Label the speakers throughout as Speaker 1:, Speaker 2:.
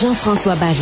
Speaker 1: Jean-François Barry,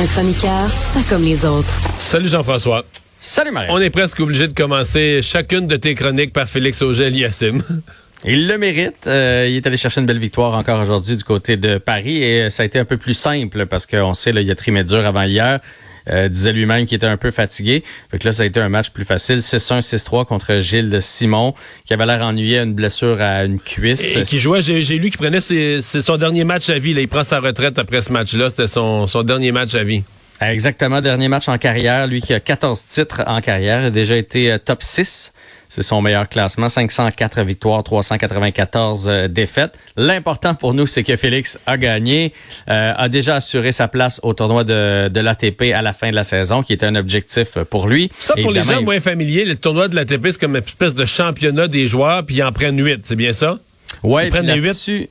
Speaker 1: un chroniqueur pas comme les autres.
Speaker 2: Salut Jean-François.
Speaker 3: Salut Marie.
Speaker 2: On est presque obligé de commencer chacune de tes chroniques par Félix Auger-Aliassime.
Speaker 3: Il le mérite. Euh, il est allé chercher une belle victoire encore aujourd'hui du côté de Paris et ça a été un peu plus simple parce qu'on sait, là, il a trimé dur avant hier. Euh, disait lui-même qu'il était un peu fatigué. Fait que là, ça a été un match plus facile. 6-1, 6-3 contre Gilles Simon, qui avait l'air ennuyé à une blessure à une cuisse.
Speaker 2: Et qui jouait, j'ai j'ai lu qu'il prenait ses- son dernier match à vie. Là. Il prend sa retraite après ce match-là. C'était son, son dernier match à vie.
Speaker 3: Exactement, dernier match en carrière. Lui qui a 14 titres en carrière, a déjà été euh, top 6. C'est son meilleur classement. 504 victoires, 394 euh, défaites. L'important pour nous, c'est que Félix a gagné, euh, a déjà assuré sa place au tournoi de, de l'ATP à la fin de la saison, qui était un objectif pour lui.
Speaker 2: Ça, pour les gens
Speaker 3: il-
Speaker 2: moins familiers, le tournoi de la TP, c'est comme une espèce de championnat des joueurs, puis ils en prennent huit. C'est bien ça?
Speaker 3: Ouais,
Speaker 2: Ils prennent
Speaker 3: puis
Speaker 2: les huit?
Speaker 3: là-dessus-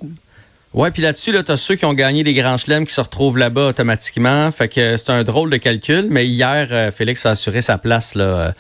Speaker 3: Ouais, puis là-dessus, là, t'as ceux qui ont gagné les grands chelems qui se retrouvent là-bas automatiquement. Fait que c'est un drôle de calcul, mais hier, euh, Félix a assuré sa place là,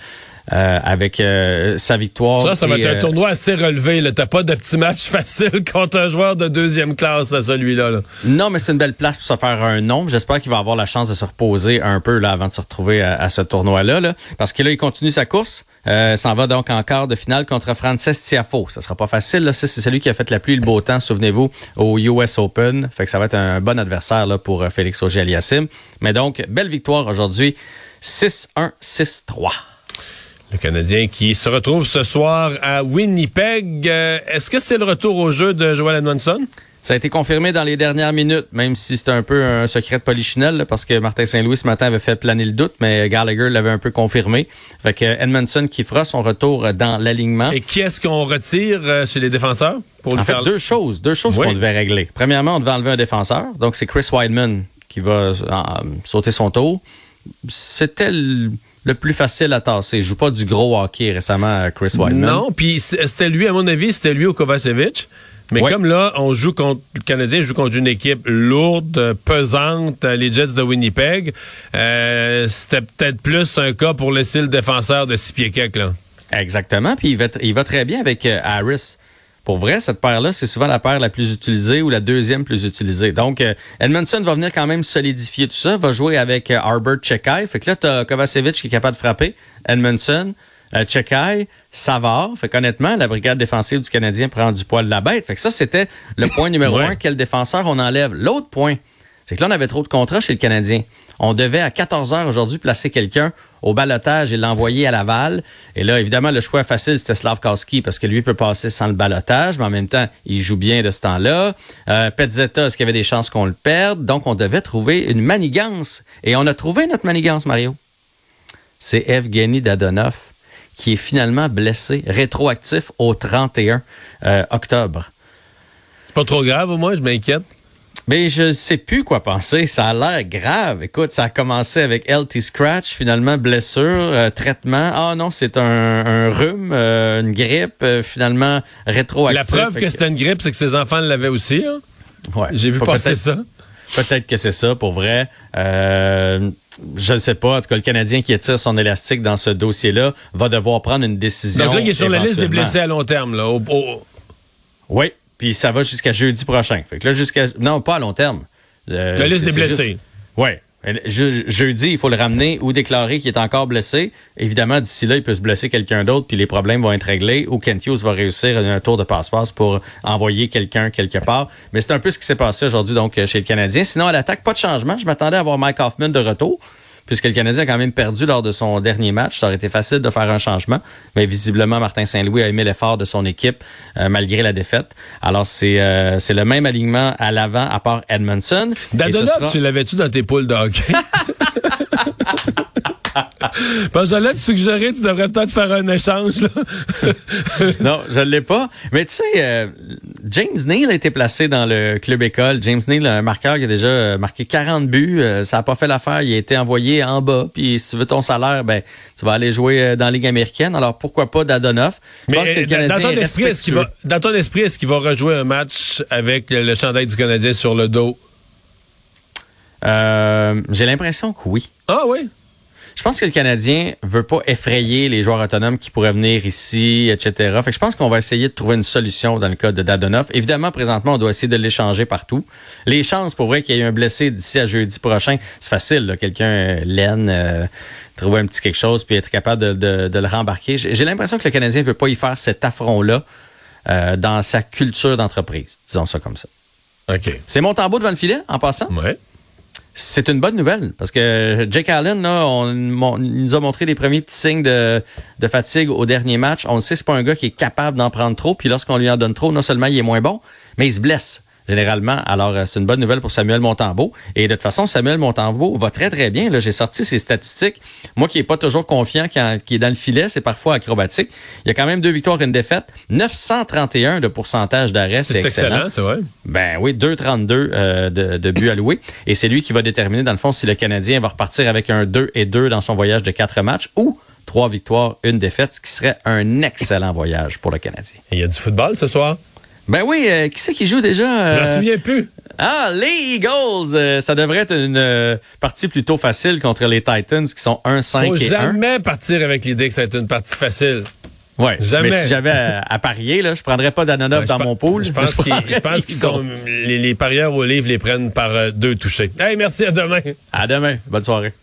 Speaker 3: euh, avec euh, sa victoire.
Speaker 2: Ça, ça va être un
Speaker 3: euh,
Speaker 2: tournoi assez relevé. T'as pas de petit match facile contre un joueur de deuxième classe à celui-là. là.
Speaker 3: Non, mais c'est une belle place pour se faire un nom. J'espère qu'il va avoir la chance de se reposer un peu là avant de se retrouver à, à ce tournoi-là. Là. Parce que là, il continue sa course. Euh, s'en va donc en quart de finale contre Frances Tiafo. Ça sera pas facile. C'est celui qui a fait la pluie et le beau temps, souvenez-vous, au US Open. Fait que ça va être un bon adversaire là, pour euh, Félix Auger-Aliassime. Mais donc, belle victoire aujourd'hui. 6-1, 6-3.
Speaker 2: Le Canadien qui se retrouve ce soir à Winnipeg. Euh, Est-ce que c'est le retour au jeu de Joel Edmondson?
Speaker 3: Ça a été confirmé dans les dernières minutes, même si c'est un peu un secret de polichinelle, là, parce que Martin Saint-Louis ce matin avait fait planer le doute, mais Gallagher l'avait un peu confirmé. Fait que Edmondson qui fera son retour dans l'alignement.
Speaker 2: Et qui est-ce qu'on retire euh, chez les défenseurs pour
Speaker 3: En
Speaker 2: lui
Speaker 3: fait,
Speaker 2: faire
Speaker 3: deux choses, deux choses
Speaker 2: Oui.
Speaker 3: qu'on devait régler. Premièrement, on devait enlever un défenseur, donc c'est Chris Weidman qui va euh, sauter son tour. C'était le, plus facile à tasser. Il joue pas du gros hockey récemment, Chris Weidman.
Speaker 2: Non, puis c'était lui, à mon avis, c'était lui au Kovacevic. Mais
Speaker 3: Ouais.
Speaker 2: comme là, on joue contre le Canadien joue contre une équipe lourde, pesante, les Jets de Winnipeg, euh, c'était peut-être plus un cas pour laisser le défenseur de six pieds quelques, là.
Speaker 3: Exactement. Puis il va, il va très bien avec euh, Harris. Pour vrai, cette paire-là, c'est souvent la paire la plus utilisée ou la deuxième plus utilisée. Donc, euh, Edmondson va venir quand même solidifier tout ça, va jouer avec euh, Arbor Chekai. Fait que là, tu as Kovacevic qui est capable de frapper, Edmondson, euh, Chekai, Savard. Fait qu'honnêtement, la brigade défensive du Canadien prend du poil de la bête. Fait que ça, c'était le point numéro
Speaker 2: Ouais.
Speaker 3: un. Quel défenseur on enlève? L'autre point, c'est que là, on avait trop de contrats chez le Canadien. On devait à 14 heures aujourd'hui placer quelqu'un au balotage et l'envoyer à Laval. Et là, évidemment, le choix facile, c'était Slavkowski parce que lui peut passer sans le balotage, mais en même temps, il joue bien de ce temps-là. Euh, Petzetta, est-ce qu'il y avait des chances qu'on le perde? Donc, on devait trouver une manigance. Et on a trouvé notre manigance, Mario. C'est Evgeny Dadonov qui est finalement blessé, rétroactif au 31 euh, octobre.
Speaker 2: C'est pas trop grave, au moins, je m'inquiète.
Speaker 3: Mais je sais plus quoi penser. Ça a l'air grave. Écoute, ça a commencé avec LT Scratch, finalement blessure, euh, traitement. Ah non, c'est un, un rhume, euh, une grippe, euh, finalement rétroactif.
Speaker 2: La preuve que c'était une grippe, c'est que ses enfants l'avaient aussi, là.
Speaker 3: ouais.
Speaker 2: J'ai vu passer ça.
Speaker 3: Peut-être que c'est ça, pour vrai. Euh, je ne sais pas. En tout cas, le Canadien qui étire son élastique dans ce dossier-là va devoir prendre une décision.
Speaker 2: Donc là, il est sur la liste des blessés à long terme, là. Au- au-
Speaker 3: Oui, puis ça va jusqu'à jeudi prochain. Fait que là, jusqu'à. Non, pas à long terme. Euh,
Speaker 2: la liste des blessés.
Speaker 3: Je, jeudi, il faut le ramener ou déclarer qu'il est encore blessé. Évidemment, d'ici là, il peut se blesser quelqu'un d'autre, puis les problèmes vont être réglés, ou Kent Hughes va réussir un tour de passe-passe pour envoyer quelqu'un quelque part. Mais c'est un peu ce qui s'est passé aujourd'hui donc chez le Canadien. Sinon, à l'attaque, pas de changement. Je m'attendais à voir Mike Hoffman de retour puisque le Canadien a quand même perdu lors de son dernier match. Ça aurait été facile de faire un changement, mais visiblement, Martin Saint-Louis a aimé l'effort de son équipe euh, malgré la défaite. Alors, c'est euh, c'est le même alignement à l'avant, à part Edmondson.
Speaker 2: Dadonov, tu l'avais-tu dans tes poules de hockey? Parce que j'allais te suggérer, tu devrais peut-être faire un échange. Là.
Speaker 3: non, je ne l'ai pas. Mais tu sais, euh, James Neal a été placé dans le club école. James Neal, un marqueur qui a déjà euh, marqué 40 buts. Euh, ça n'a pas fait l'affaire. Il a été envoyé en bas. Puis si tu veux ton salaire, ben, tu vas aller jouer dans la Ligue américaine. Alors pourquoi pas Dadonoff?
Speaker 2: Mais dans, ton esprit, est-ce qu'il va, dans ton esprit, est-ce qu'il va rejouer un match avec le chandail du Canadien sur le dos?
Speaker 3: J'ai l'impression que oui.
Speaker 2: Ah oui?
Speaker 3: Je pense que le Canadien veut pas effrayer les joueurs autonomes qui pourraient venir ici, etc. Fait que je pense qu'on va essayer de trouver une solution dans le cas de Dadonoff. Évidemment, présentement, on doit essayer de l'échanger partout. Les chances pour vrai qu'il y ait un blessé d'ici à jeudi prochain, c'est facile. Quelqu'un euh, laine, euh, trouver un petit quelque chose puis être capable de, le rembarquer. J'ai l'impression que le Canadien veut pas y faire cet affront-là euh, dans sa culture d'entreprise. Disons ça comme ça.
Speaker 2: OK.
Speaker 3: C'est mon tambour devant le filet, en passant?
Speaker 2: Ouais
Speaker 3: c'est une bonne nouvelle parce que Jake Allen, là, on, nous a montré les premiers petits signes de, fatigue au dernier match. On le sait, c'est pas un gars qui est capable d'en prendre trop. Puis lorsqu'on lui en donne trop, non seulement il est moins bon, mais il se blesse généralement. Alors, euh, c'est une bonne nouvelle pour Samuel Montambeau. Et de toute façon, Samuel Montambeau va très, très bien. Là, j'ai sorti ses statistiques. Moi qui n'est pas toujours confiant, qui, est dans le filet, c'est parfois acrobatique. Il y a quand même deux victoires et une défaite. 931 de pourcentage d'arrêt, c'est excellent.
Speaker 2: c'est vrai.
Speaker 3: Ben oui, 2,32 euh, de, de buts alloués. Et c'est lui qui va déterminer, dans le fond, si le Canadien va repartir avec un 2 et 2 dans son voyage de quatre matchs ou trois victoires, une défaite, ce qui serait un excellent voyage pour le Canadien.
Speaker 2: il y a du football ce soir?
Speaker 3: Ben oui, euh, qui c'est qui joue déjà?
Speaker 2: Je m'en euh, souviens plus.
Speaker 3: Ah, les Eagles! Euh, ça devrait être une partie plutôt facile contre les Titans qui sont 1-5
Speaker 2: Faut jamais partir avec l'idée que ça va être une partie facile.
Speaker 3: Ouais, jamais. Mais si j'avais à, parier, là, je prendrais pas d'Anonov dans mon pool.
Speaker 2: Je pense qu'ils sont les, les, parieurs au livre les prennent par deux touchés. Hey, merci à demain.
Speaker 3: À demain. Bonne soirée.